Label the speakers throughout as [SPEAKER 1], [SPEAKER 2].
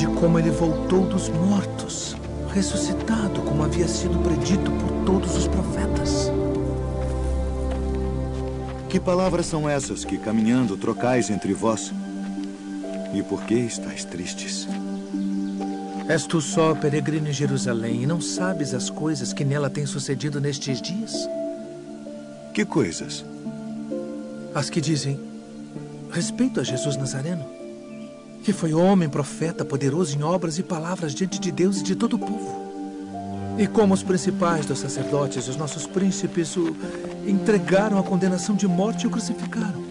[SPEAKER 1] de como ele voltou dos mortos, ressuscitado como havia sido predito por todos os profetas.
[SPEAKER 2] Que palavras são essas que, caminhando, trocais entre vós? E por que estáis tristes?
[SPEAKER 1] És tu só peregrino em Jerusalém e não sabes as coisas que nela têm sucedido nestes dias?
[SPEAKER 2] Que coisas?
[SPEAKER 1] As que dizem respeito a Jesus Nazareno, que foi homem, profeta, poderoso em obras e palavras diante de Deus e de todo o povo. E como os principais dos sacerdotes os nossos príncipes o entregaram à condenação de morte e o crucificaram.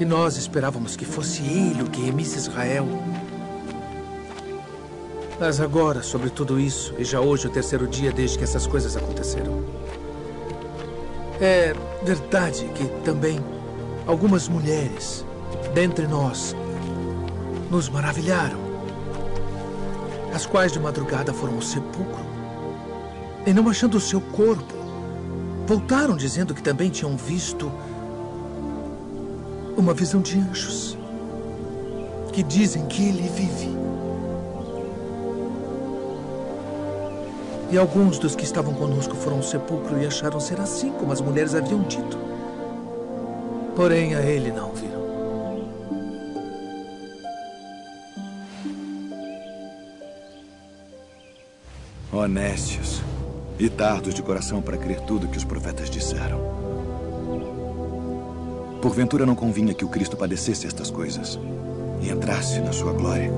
[SPEAKER 1] E nós esperávamos que fosse ele o que remisse Israel. Mas agora, sobre tudo isso, e já hoje o terceiro dia desde que essas coisas aconteceram, é verdade que também algumas mulheres dentre nós nos maravilharam, as quais de madrugada foram ao sepulcro e, não achando o seu corpo, voltaram dizendo que também tinham visto uma visão de anjos que dizem que ele vive. E alguns dos que estavam conosco foram ao sepulcro e acharam ser assim como as mulheres haviam dito. Porém, a ele não viram.
[SPEAKER 2] Honestos e tardos de coração para crer tudo que os profetas disseram. Porventura não convinha que o Cristo padecesse estas coisas e entrasse na sua glória.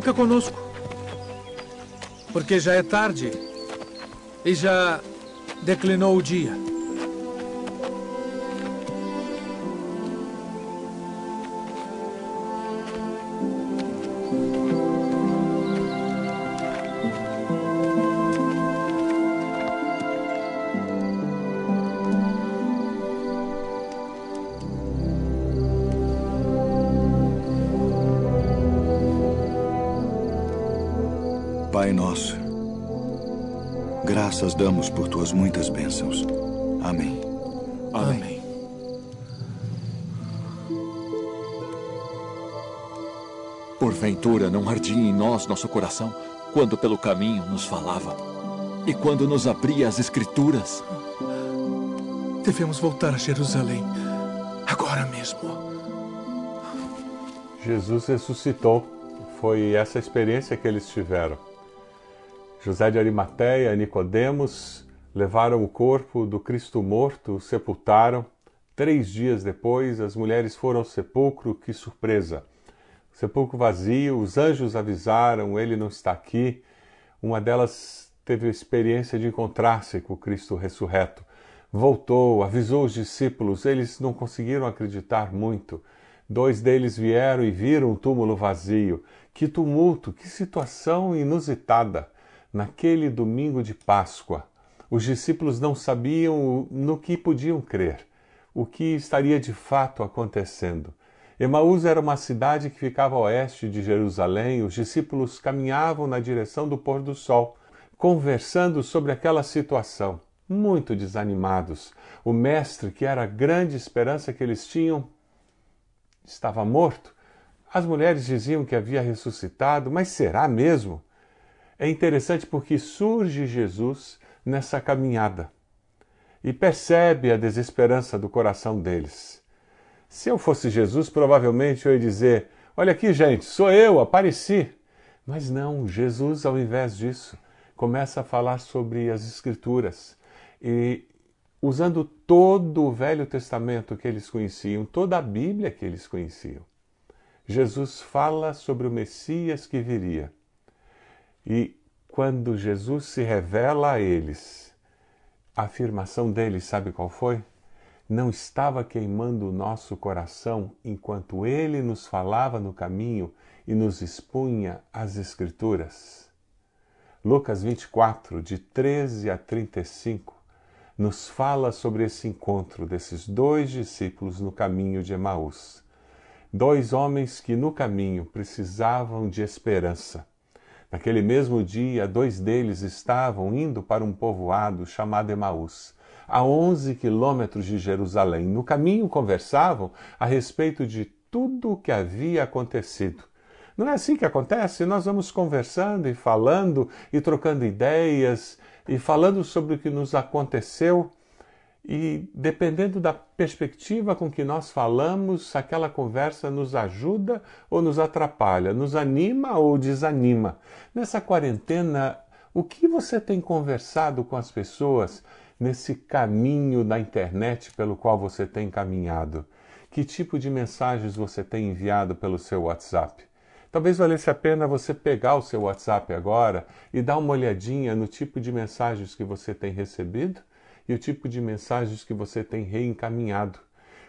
[SPEAKER 1] Fica conosco. Porque já é tarde e já declinou o dia.
[SPEAKER 2] Pai nosso, graças damos por tuas muitas bênçãos. Amém.
[SPEAKER 1] Amém.
[SPEAKER 3] Porventura não ardia em nós nosso coração quando pelo caminho nos falava e quando nos abria as Escrituras?
[SPEAKER 1] Devemos voltar a Jerusalém agora mesmo.
[SPEAKER 4] Jesus ressuscitou. Foi essa experiência que eles tiveram. José de Arimateia e Nicodemos levaram o corpo do Cristo morto, o sepultaram. Três dias depois, as mulheres foram ao sepulcro. Que surpresa! O sepulcro vazio, os anjos avisaram: ele não está aqui. Uma delas teve a experiência de encontrar-se com o Cristo ressurreto. Voltou, avisou os discípulos, eles não conseguiram acreditar muito. Dois deles vieram e viram o túmulo vazio. Que tumulto, que situação inusitada! Naquele domingo de Páscoa, os discípulos não sabiam no que podiam crer, o que estaria de fato acontecendo. Emaús era uma cidade que ficava a oeste de Jerusalém. Os discípulos caminhavam na direção do pôr do sol, conversando sobre aquela situação, muito desanimados. O mestre, que era a grande esperança que eles tinham, estava morto. As mulheres diziam que havia ressuscitado, mas será mesmo? É interessante porque surge Jesus nessa caminhada e percebe a desesperança do coração deles. Se eu fosse Jesus, provavelmente eu ia dizer: Olha aqui, gente, sou eu, apareci. Mas não, Jesus, ao invés disso, começa a falar sobre as Escrituras e usando todo o Velho Testamento que eles conheciam, toda a Bíblia que eles conheciam. Jesus fala sobre o Messias que viria. E quando Jesus se revela a eles, a afirmação deles, sabe qual foi? Não estava queimando o nosso coração enquanto ele nos falava no caminho e nos expunha as Escrituras. Lucas 24, de 13 a 35, nos fala sobre esse encontro desses dois discípulos no caminho de Emaús. Dois homens que no caminho precisavam de esperança. Naquele mesmo dia, dois deles estavam indo para um povoado chamado Emaús, a 11 quilômetros de Jerusalém. No caminho conversavam a respeito de tudo o que havia acontecido. Não é assim que acontece? Nós vamos conversando e falando e trocando ideias e falando sobre o que nos aconteceu. E dependendo da perspectiva com que nós falamos, aquela conversa nos ajuda ou nos atrapalha, nos anima ou desanima. Nessa quarentena, o que você tem conversado com as pessoas nesse caminho da internet pelo qual você tem caminhado? Que tipo de mensagens você tem enviado pelo seu WhatsApp? Talvez valesse a pena você pegar o seu WhatsApp agora e dar uma olhadinha no tipo de mensagens que você tem recebido e o tipo de mensagens que você tem reencaminhado.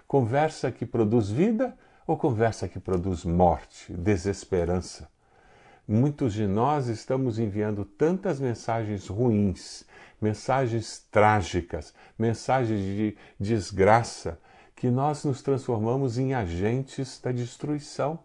[SPEAKER 4] Conversa que produz vida ou conversa que produz morte, desesperança? Muitos de nós estamos enviando tantas mensagens ruins, mensagens trágicas, mensagens de desgraça, que nós nos transformamos em agentes da destruição.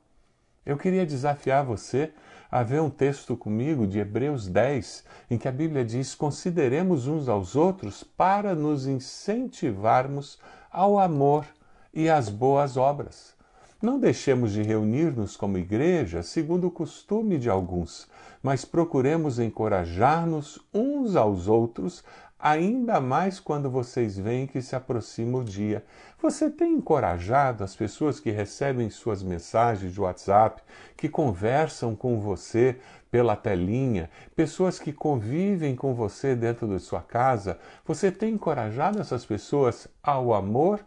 [SPEAKER 4] Eu queria desafiar você a ver um texto comigo de Hebreus 10, em que a Bíblia diz: Consideremos uns aos outros para nos incentivarmos ao amor e às boas obras. Não deixemos de reunir-nos como igreja, segundo o costume de alguns, mas procuremos encorajar-nos uns aos outros, ainda mais quando vocês veem que se aproxima o dia. Você tem encorajado as pessoas que recebem suas mensagens de WhatsApp, que conversam com você pela telinha, pessoas que convivem com você dentro de sua casa? Você tem encorajado essas pessoas ao amor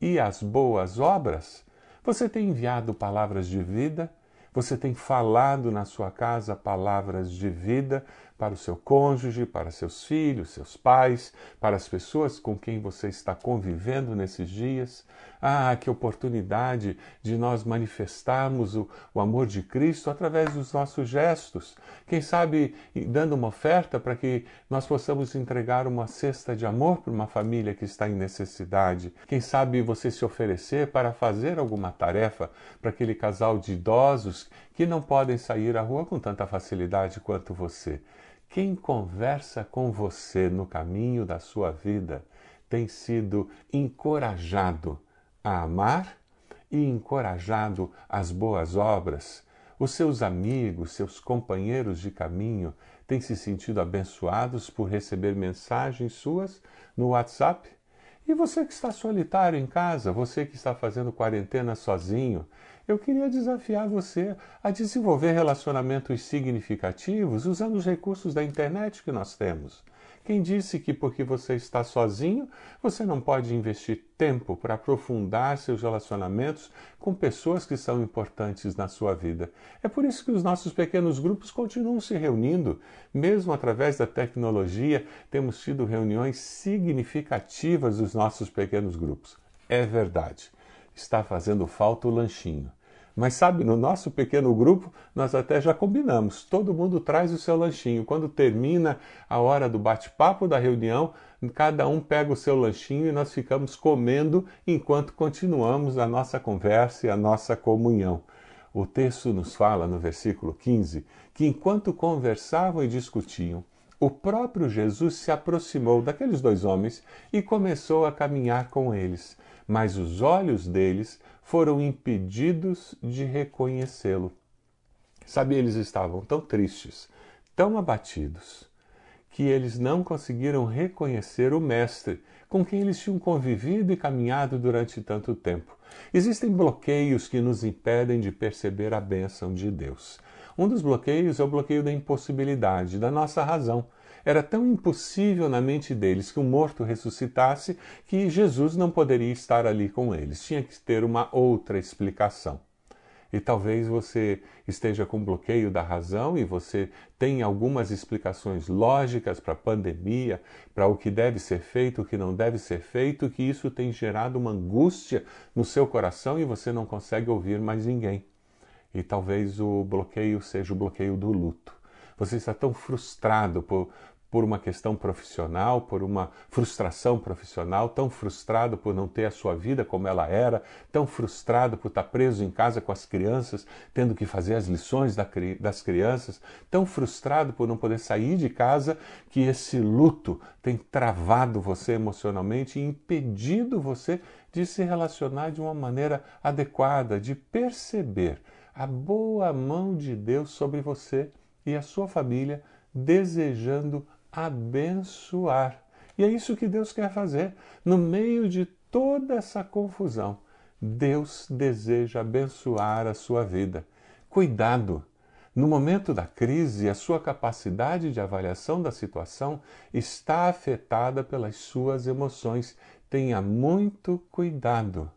[SPEAKER 4] e às boas obras? Você tem enviado palavras de vida? Você tem falado na sua casa palavras de vida para o seu cônjuge, para seus filhos, seus pais, para as pessoas com quem você está convivendo nesses dias. Ah, que oportunidade de nós manifestarmos o, o amor de Cristo através dos nossos gestos. Quem sabe dando uma oferta para que nós possamos entregar uma cesta de amor para uma família que está em necessidade. Quem sabe você se oferecer para fazer alguma tarefa para aquele casal de idosos que não podem sair à rua com tanta facilidade quanto você. Quem conversa com você no caminho da sua vida tem sido encorajado a amar e encorajado às boas obras. Os seus amigos, seus companheiros de caminho têm se sentido abençoados por receber mensagens suas no WhatsApp? E você que está solitário em casa, você que está fazendo quarentena sozinho, eu queria desafiar você a desenvolver relacionamentos significativos usando os recursos da internet que nós temos. Quem disse que porque você está sozinho, você não pode investir tempo para aprofundar seus relacionamentos com pessoas que são importantes na sua vida? É por isso que os nossos pequenos grupos continuam se reunindo. Mesmo através da tecnologia, temos tido reuniões significativas dos nossos pequenos grupos. É verdade. Está fazendo falta o lanchinho. Mas sabe, no nosso pequeno grupo, nós até já combinamos. Todo mundo traz o seu lanchinho. Quando termina a hora do bate-papo da reunião, cada um pega o seu lanchinho e nós ficamos comendo enquanto continuamos a nossa conversa e a nossa comunhão. O texto nos fala no versículo 15 que enquanto conversavam e discutiam, o próprio Jesus se aproximou daqueles dois homens e começou a caminhar com eles, mas os olhos deles foram impedidos de reconhecê-lo. Sabe, eles estavam tão tristes, tão abatidos, que eles não conseguiram reconhecer o Mestre com quem eles tinham convivido e caminhado durante tanto tempo. Existem bloqueios que nos impedem de perceber a bênção de Deus. Um dos bloqueios é o bloqueio da impossibilidade, da nossa razão. Era tão impossível na mente deles que um morto ressuscitasse que Jesus não poderia estar ali com eles. Tinha que ter uma outra explicação. E talvez você esteja com bloqueio da razão e você tem algumas explicações lógicas para a pandemia, para o que deve ser feito, o que não deve ser feito, que isso tem gerado uma angústia no seu coração e você não consegue ouvir mais ninguém. E talvez o bloqueio seja o bloqueio do luto. você está tão frustrado por, por uma questão profissional, por uma frustração profissional, tão frustrado por não ter a sua vida como ela era, tão frustrado por estar preso em casa com as crianças, tendo que fazer as lições das crianças, tão frustrado por não poder sair de casa, que esse luto tem travado você emocionalmente e impedido você de se relacionar de uma maneira adequada, de perceber a boa mão de Deus sobre você e a sua família, desejando abençoar. E é isso que Deus quer fazer. No meio de toda essa confusão, Deus deseja abençoar a sua vida. Cuidado! No momento da crise, a sua capacidade de avaliação da situação está afetada pelas suas emoções. Tenha muito cuidado.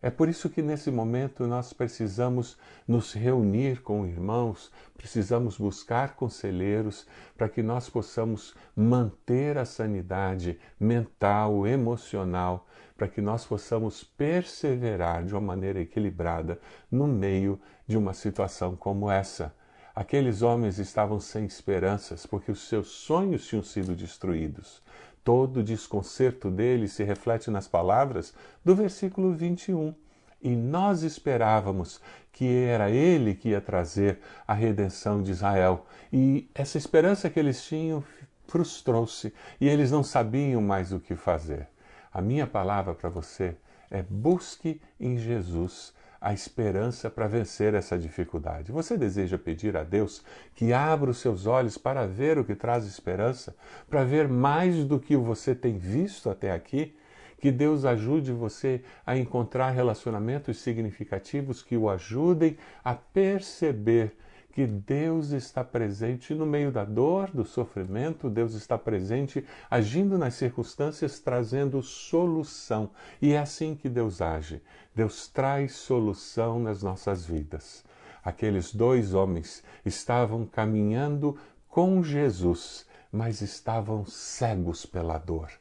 [SPEAKER 4] É por isso que nesse momento nós precisamos nos reunir com irmãos, precisamos buscar conselheiros para que nós possamos manter a sanidade mental, emocional, para que nós possamos perseverar de uma maneira equilibrada no meio de uma situação como essa. Aqueles homens estavam sem esperanças porque os seus sonhos tinham sido destruídos. Todo o desconcerto dele se reflete nas palavras do versículo 21. E nós esperávamos que era ele que ia trazer a redenção de Israel. E essa esperança que eles tinham frustrou-se e eles não sabiam mais o que fazer. A minha palavra para você é busque em Jesus a esperança para vencer essa dificuldade. Você deseja pedir a Deus que abra os seus olhos para ver o que traz esperança, para ver mais do que você tem visto até aqui? Que Deus ajude você a encontrar relacionamentos significativos que o ajudem a perceber que Deus está presente no meio da dor, do sofrimento, Deus está presente agindo nas circunstâncias, trazendo solução. E é assim que Deus age. Deus traz solução nas nossas vidas. Aqueles dois homens estavam caminhando com Jesus, mas estavam cegos pela dor.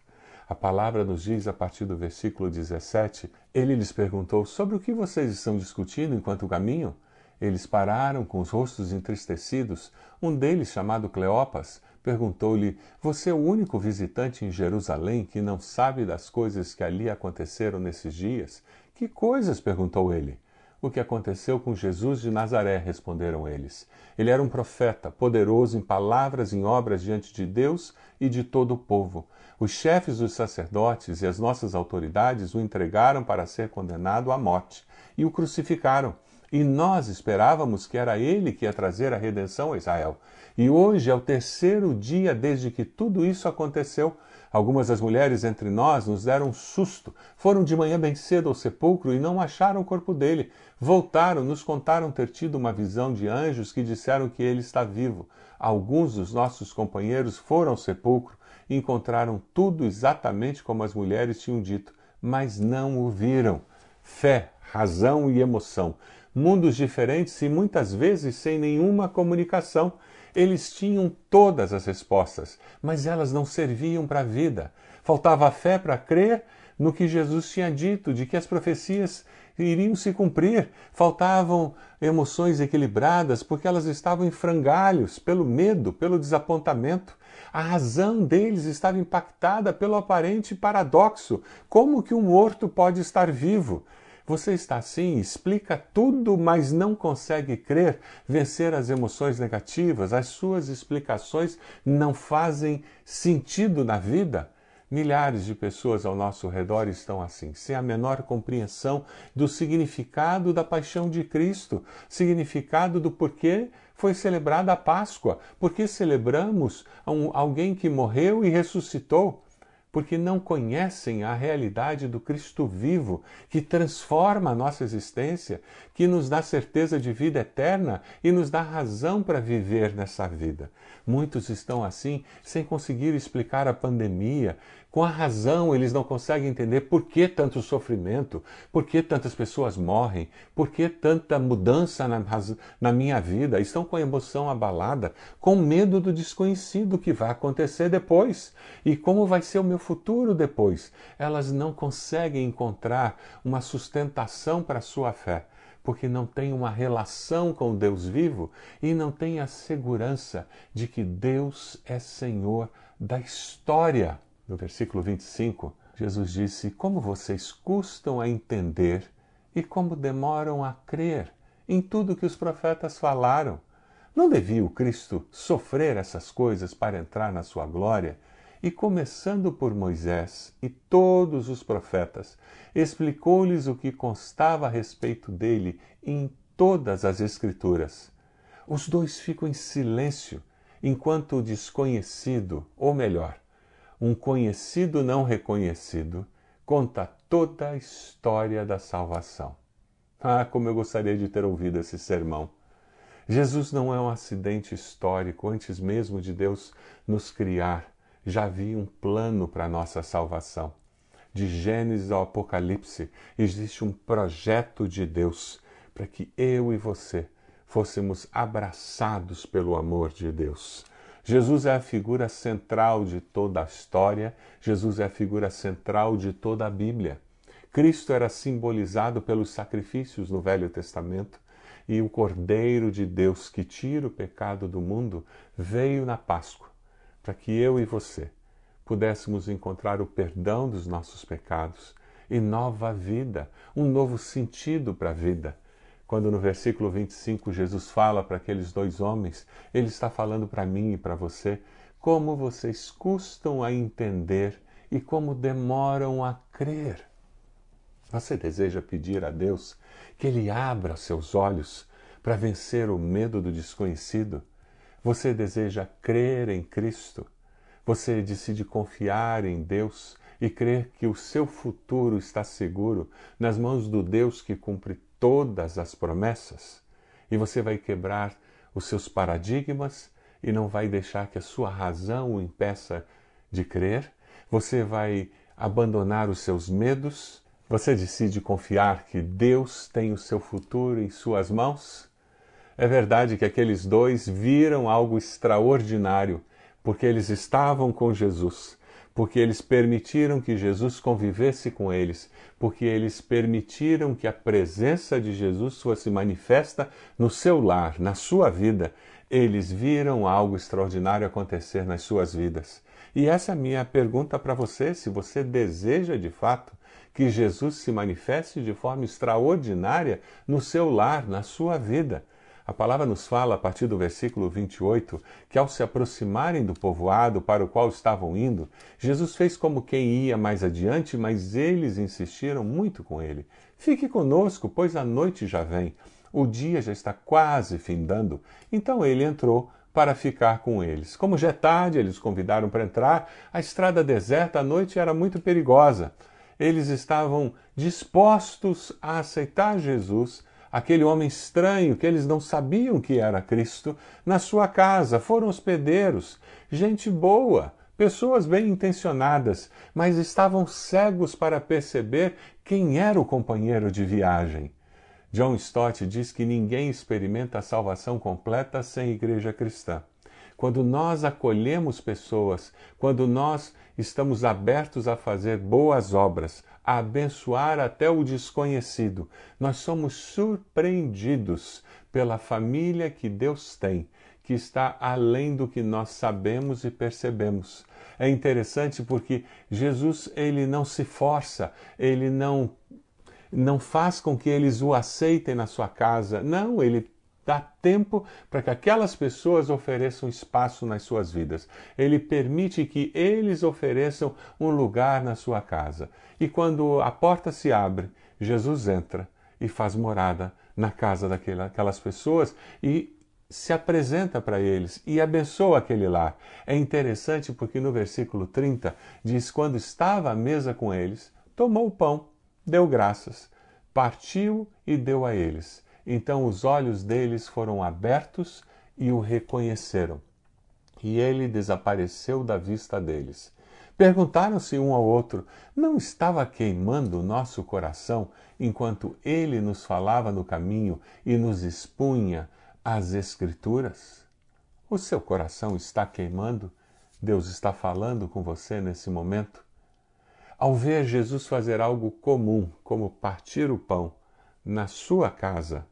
[SPEAKER 4] A palavra nos diz, a partir do versículo 17, ele lhes perguntou: Sobre o que vocês estão discutindo enquanto caminham? Eles pararam com os rostos entristecidos. Um deles, chamado Cleopas, perguntou-lhe: Você é o único visitante em Jerusalém que não sabe das coisas que ali aconteceram nesses dias? Que coisas? perguntou ele. O que aconteceu com Jesus de Nazaré, responderam eles. Ele era um profeta, poderoso em palavras e em obras diante de Deus e de todo o povo. Os chefes dos sacerdotes e as nossas autoridades o entregaram para ser condenado à morte e o crucificaram. E nós esperávamos que era ele que ia trazer a redenção a Israel. E hoje é o terceiro dia desde que tudo isso aconteceu. Algumas das mulheres entre nós nos deram um susto. Foram de manhã bem cedo ao sepulcro e não acharam o corpo dele. Voltaram, nos contaram ter tido uma visão de anjos que disseram que ele está vivo. Alguns dos nossos companheiros foram ao sepulcro e encontraram tudo exatamente como as mulheres tinham dito, mas não o viram. Fé, razão e emoção mundos diferentes e muitas vezes sem nenhuma comunicação. Eles tinham todas as respostas, mas elas não serviam para a vida. Faltava fé para crer no que Jesus tinha dito, de que as profecias iriam se cumprir. Faltavam emoções equilibradas, porque elas estavam em frangalhos pelo medo, pelo desapontamento. A razão deles estava impactada pelo aparente paradoxo. Como que um morto pode estar vivo? Você está assim, explica tudo, mas não consegue crer, vencer as emoções negativas, as suas explicações não fazem sentido na vida? Milhares de pessoas ao nosso redor estão assim, sem a menor compreensão do significado da paixão de Cristo, significado do porquê foi celebrada a Páscoa, porque celebramos um, alguém que morreu e ressuscitou porque não conhecem a realidade do Cristo vivo, que transforma a nossa existência, que nos dá certeza de vida eterna e nos dá razão para viver nessa vida. Muitos estão assim, sem conseguir explicar a pandemia, com a razão, eles não conseguem entender por que tanto sofrimento, por que tantas pessoas morrem, por que tanta mudança na, na minha vida. Estão com a emoção abalada, com medo do desconhecido que vai acontecer depois e como vai ser o meu futuro depois. Elas não conseguem encontrar uma sustentação para a sua fé porque não tem uma relação com Deus vivo e não tem a segurança de que Deus é Senhor da história. No versículo 25, Jesus disse: Como vocês custam a entender e como demoram a crer em tudo que os profetas falaram. Não devia o Cristo sofrer essas coisas para entrar na sua glória? E começando por Moisés e todos os profetas, explicou-lhes o que constava a respeito dele em todas as Escrituras. Os dois ficam em silêncio, enquanto o desconhecido, ou melhor, um conhecido não reconhecido, conta toda a história da salvação. Ah, como eu gostaria de ter ouvido esse sermão! Jesus não é um acidente histórico, antes mesmo de Deus nos criar já havia um plano para a nossa salvação. De Gênesis ao Apocalipse, existe um projeto de Deus para que eu e você fôssemos abraçados pelo amor de Deus. Jesus é a figura central de toda a história, Jesus é a figura central de toda a Bíblia. Cristo era simbolizado pelos sacrifícios no Velho Testamento e o Cordeiro de Deus que tira o pecado do mundo veio na Páscoa para que eu e você pudéssemos encontrar o perdão dos nossos pecados e nova vida, um novo sentido para a vida. Quando no versículo 25 Jesus fala para aqueles dois homens, ele está falando para mim e para você como vocês custam a entender e como demoram a crer. Você deseja pedir a Deus que Ele abra seus olhos para vencer o medo do desconhecido? Você deseja crer em Cristo? Você decide confiar em Deus e crer que o seu futuro está seguro nas mãos do Deus que cumpre todas as promessas? E você vai quebrar os seus paradigmas e não vai deixar que a sua razão o impeça de crer? Você vai abandonar os seus medos? Você decide confiar que Deus tem o seu futuro em suas mãos? É verdade que aqueles dois viram algo extraordinário, porque eles estavam com Jesus, porque eles permitiram que Jesus convivesse com eles, porque eles permitiram que a presença de Jesus fosse manifesta no seu lar, na sua vida. Eles viram algo extraordinário acontecer nas suas vidas. E essa é a minha pergunta para você: se você deseja de fato que Jesus se manifeste de forma extraordinária no seu lar, na sua vida. A palavra nos fala, a partir do versículo 28, que ao se aproximarem do povoado para o qual estavam indo, Jesus fez como quem ia mais adiante, mas eles insistiram muito com ele. Fique conosco, pois a noite já vem. O dia já está quase findando. Então ele entrou para ficar com eles. Como já é tarde, eles convidaram para entrar. A estrada deserta à noite era muito perigosa. Eles estavam dispostos a aceitar Jesus aquele homem estranho que eles não sabiam que era Cristo, na sua casa. Foram hospedeiros, gente boa, pessoas bem intencionadas, mas estavam cegos para perceber quem era o companheiro de viagem. John Stott diz que ninguém experimenta a salvação completa sem igreja cristã. Quando nós acolhemos pessoas, quando nós estamos abertos a fazer boas obras, a abençoar até o desconhecido. Nós somos surpreendidos pela família que Deus tem, que está além do que nós sabemos e percebemos. É interessante porque Jesus ele não se força, ele não não faz com que eles o aceitem na sua casa. Não, ele dá tempo para que aquelas pessoas ofereçam espaço nas suas vidas. Ele permite que eles ofereçam um lugar na sua casa. E quando a porta se abre, Jesus entra e faz morada na casa daquelas pessoas e se apresenta para eles e abençoa aquele lar. É interessante porque no versículo 30 diz: Quando estava à mesa com eles, tomou o pão, deu graças, partiu e deu a eles então os olhos deles foram abertos e o reconheceram. E ele desapareceu da vista deles. Perguntaram-se um ao outro: Não estava queimando o nosso coração enquanto ele nos falava no caminho e nos expunha as Escrituras? O seu coração está queimando? Deus está falando com você nesse momento? Ao ver Jesus fazer algo comum, como partir o pão, na sua casa,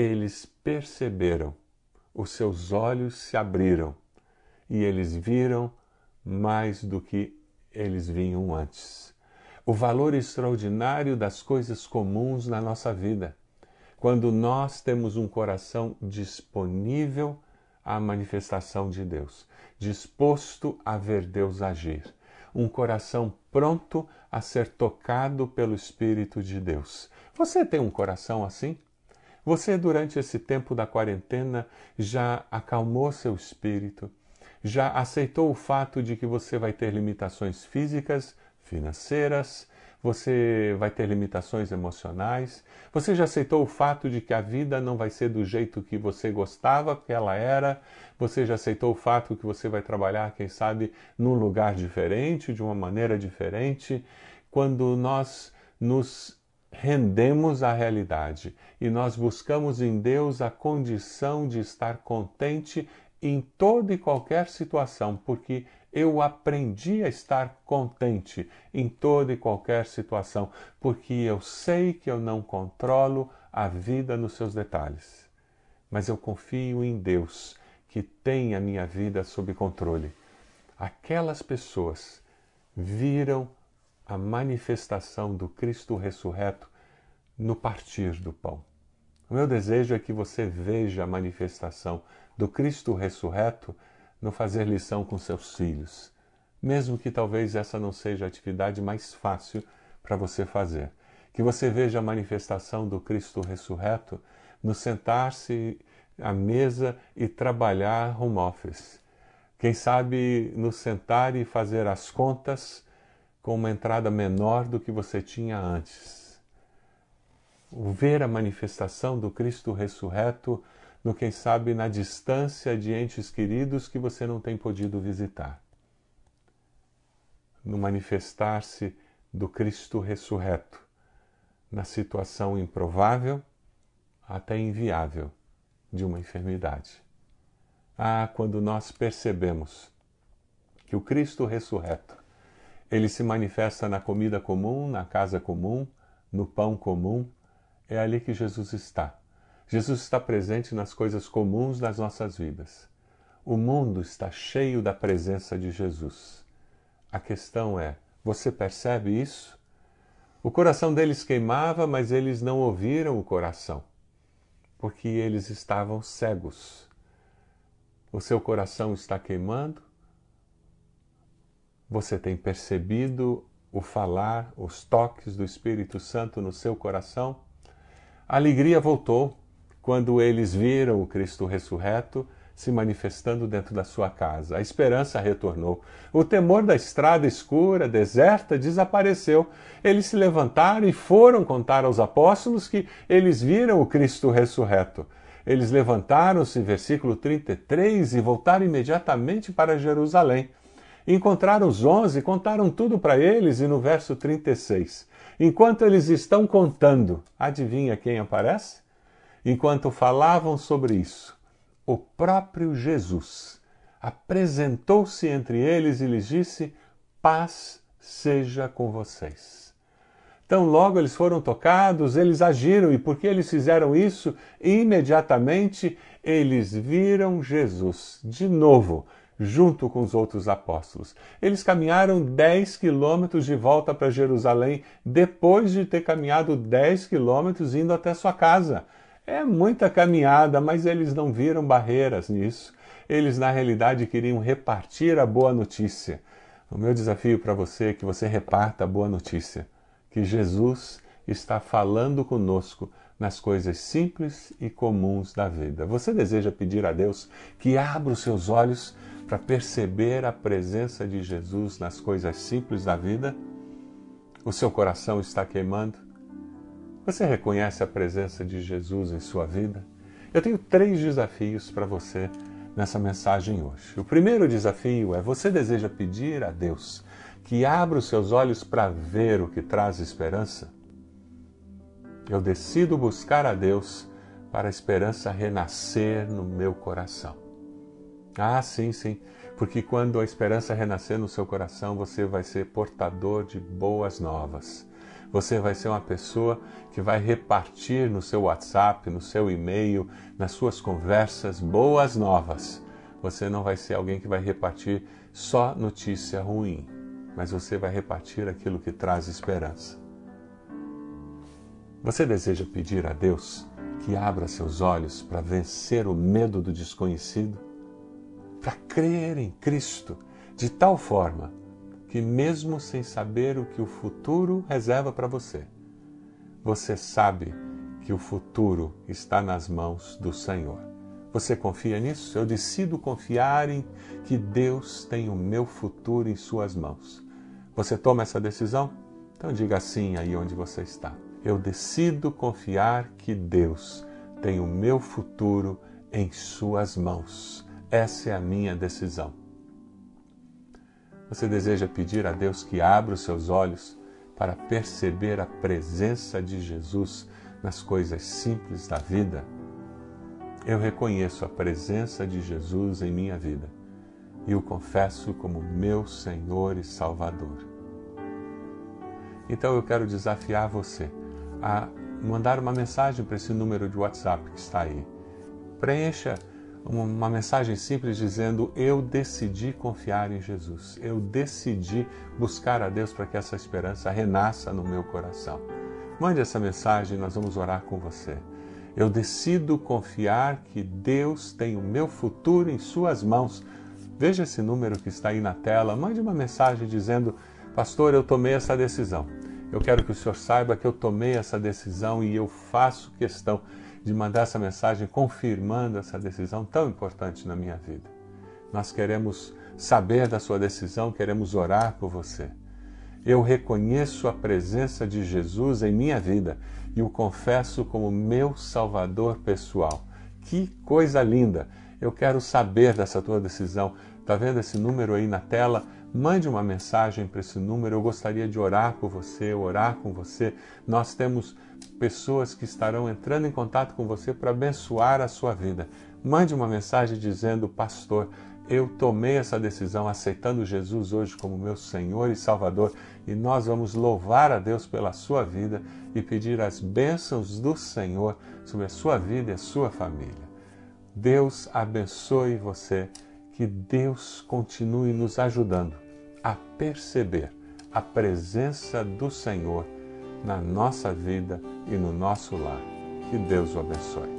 [SPEAKER 4] eles perceberam, os seus olhos se abriram e eles viram mais do que eles vinham antes. O valor extraordinário das coisas comuns na nossa vida. Quando nós temos um coração disponível à manifestação de Deus, disposto a ver Deus agir, um coração pronto a ser tocado pelo Espírito de Deus. Você tem um coração assim? Você, durante esse tempo da quarentena, já acalmou seu espírito? Já aceitou o fato de que você vai ter limitações físicas, financeiras, você vai ter limitações emocionais. Você já aceitou o fato de que a vida não vai ser do jeito que você gostava que ela era. Você já aceitou o fato que você vai trabalhar, quem sabe, num lugar diferente, de uma maneira diferente. Quando nós nos rendemos à realidade e nós buscamos em Deus a condição de estar contente em toda e qualquer situação, porque eu aprendi a estar contente em toda e qualquer situação, porque eu sei que eu não controlo a vida nos seus detalhes. Mas eu confio em Deus, que tem a minha vida sob controle. Aquelas pessoas viram a manifestação do Cristo ressurreto no partir do pão. O meu desejo é que você veja a manifestação do Cristo ressurreto no fazer lição com seus filhos, mesmo que talvez essa não seja a atividade mais fácil para você fazer. Que você veja a manifestação do Cristo ressurreto no sentar-se à mesa e trabalhar home office. Quem sabe no sentar e fazer as contas com uma entrada menor do que você tinha antes. O ver a manifestação do Cristo ressurreto no quem sabe na distância de entes queridos que você não tem podido visitar. No manifestar-se do Cristo ressurreto, na situação improvável até inviável de uma enfermidade. Ah, quando nós percebemos que o Cristo ressurreto, ele se manifesta na comida comum, na casa comum, no pão comum, é ali que Jesus está Jesus está presente nas coisas comuns das nossas vidas. O mundo está cheio da presença de Jesus. A questão é: você percebe isso? O coração deles queimava, mas eles não ouviram o coração, porque eles estavam cegos. O seu coração está queimando? Você tem percebido o falar, os toques do Espírito Santo no seu coração? A alegria voltou, quando eles viram o Cristo ressurreto se manifestando dentro da sua casa. A esperança retornou. O temor da estrada escura, deserta, desapareceu. Eles se levantaram e foram contar aos apóstolos que eles viram o Cristo ressurreto. Eles levantaram-se, versículo 33, e voltaram imediatamente para Jerusalém. Encontraram os onze, contaram tudo para eles, e no verso 36, enquanto eles estão contando, adivinha quem aparece? Enquanto falavam sobre isso, o próprio Jesus apresentou-se entre eles e lhes disse: Paz seja com vocês. Então, logo eles foram tocados, eles agiram, e porque eles fizeram isso, imediatamente eles viram Jesus de novo, junto com os outros apóstolos. Eles caminharam 10 quilômetros de volta para Jerusalém, depois de ter caminhado 10 quilômetros indo até sua casa. É muita caminhada, mas eles não viram barreiras nisso. Eles, na realidade, queriam repartir a boa notícia. O meu desafio para você é que você reparta a boa notícia, que Jesus está falando conosco nas coisas simples e comuns da vida. Você deseja pedir a Deus que abra os seus olhos para perceber a presença de Jesus nas coisas simples da vida? O seu coração está queimando? Você reconhece a presença de Jesus em sua vida? Eu tenho três desafios para você nessa mensagem hoje. O primeiro desafio é: você deseja pedir a Deus que abra os seus olhos para ver o que traz esperança? Eu decido buscar a Deus para a esperança renascer no meu coração. Ah, sim, sim, porque quando a esperança renascer no seu coração, você vai ser portador de boas novas Você vai ser uma pessoa que vai repartir no seu WhatsApp, no seu e-mail, nas suas conversas boas novas. Você não vai ser alguém que vai repartir só notícia ruim, mas você vai repartir aquilo que traz esperança. Você deseja pedir a Deus que abra seus olhos para vencer o medo do desconhecido? Para crer em Cristo de tal forma que, mesmo sem saber o que o futuro reserva para você, você sabe que o futuro está nas mãos do Senhor. Você confia nisso? Eu decido confiar em que Deus tem o meu futuro em Suas mãos. Você toma essa decisão? Então diga assim aí onde você está. Eu decido confiar que Deus tem o meu futuro em Suas mãos. Essa é a minha decisão. Você deseja pedir a Deus que abra os seus olhos para perceber a presença de Jesus nas coisas simples da vida? Eu reconheço a presença de Jesus em minha vida e o confesso como meu Senhor e Salvador. Então eu quero desafiar você a mandar uma mensagem para esse número de WhatsApp que está aí. Preencha uma mensagem simples dizendo: Eu decidi confiar em Jesus, eu decidi buscar a Deus para que essa esperança renasça no meu coração. Mande essa mensagem nós vamos orar com você. Eu decido confiar que Deus tem o meu futuro em Suas mãos. Veja esse número que está aí na tela, mande uma mensagem dizendo: Pastor, eu tomei essa decisão. Eu quero que o senhor saiba que eu tomei essa decisão e eu faço questão de mandar essa mensagem confirmando essa decisão tão importante na minha vida. Nós queremos saber da sua decisão, queremos orar por você. Eu reconheço a presença de Jesus em minha vida e o confesso como meu Salvador pessoal. Que coisa linda! Eu quero saber dessa tua decisão. Está vendo esse número aí na tela? Mande uma mensagem para esse número. Eu gostaria de orar por você, orar com você. Nós temos pessoas que estarão entrando em contato com você para abençoar a sua vida. Mande uma mensagem dizendo: Pastor, eu tomei essa decisão aceitando Jesus hoje como meu Senhor e Salvador e nós vamos louvar a Deus pela sua vida e pedir as bênçãos do Senhor sobre a sua vida e a sua família. Deus abençoe você, que Deus continue nos ajudando a perceber a presença do Senhor na nossa vida e no nosso lar. Que Deus o abençoe.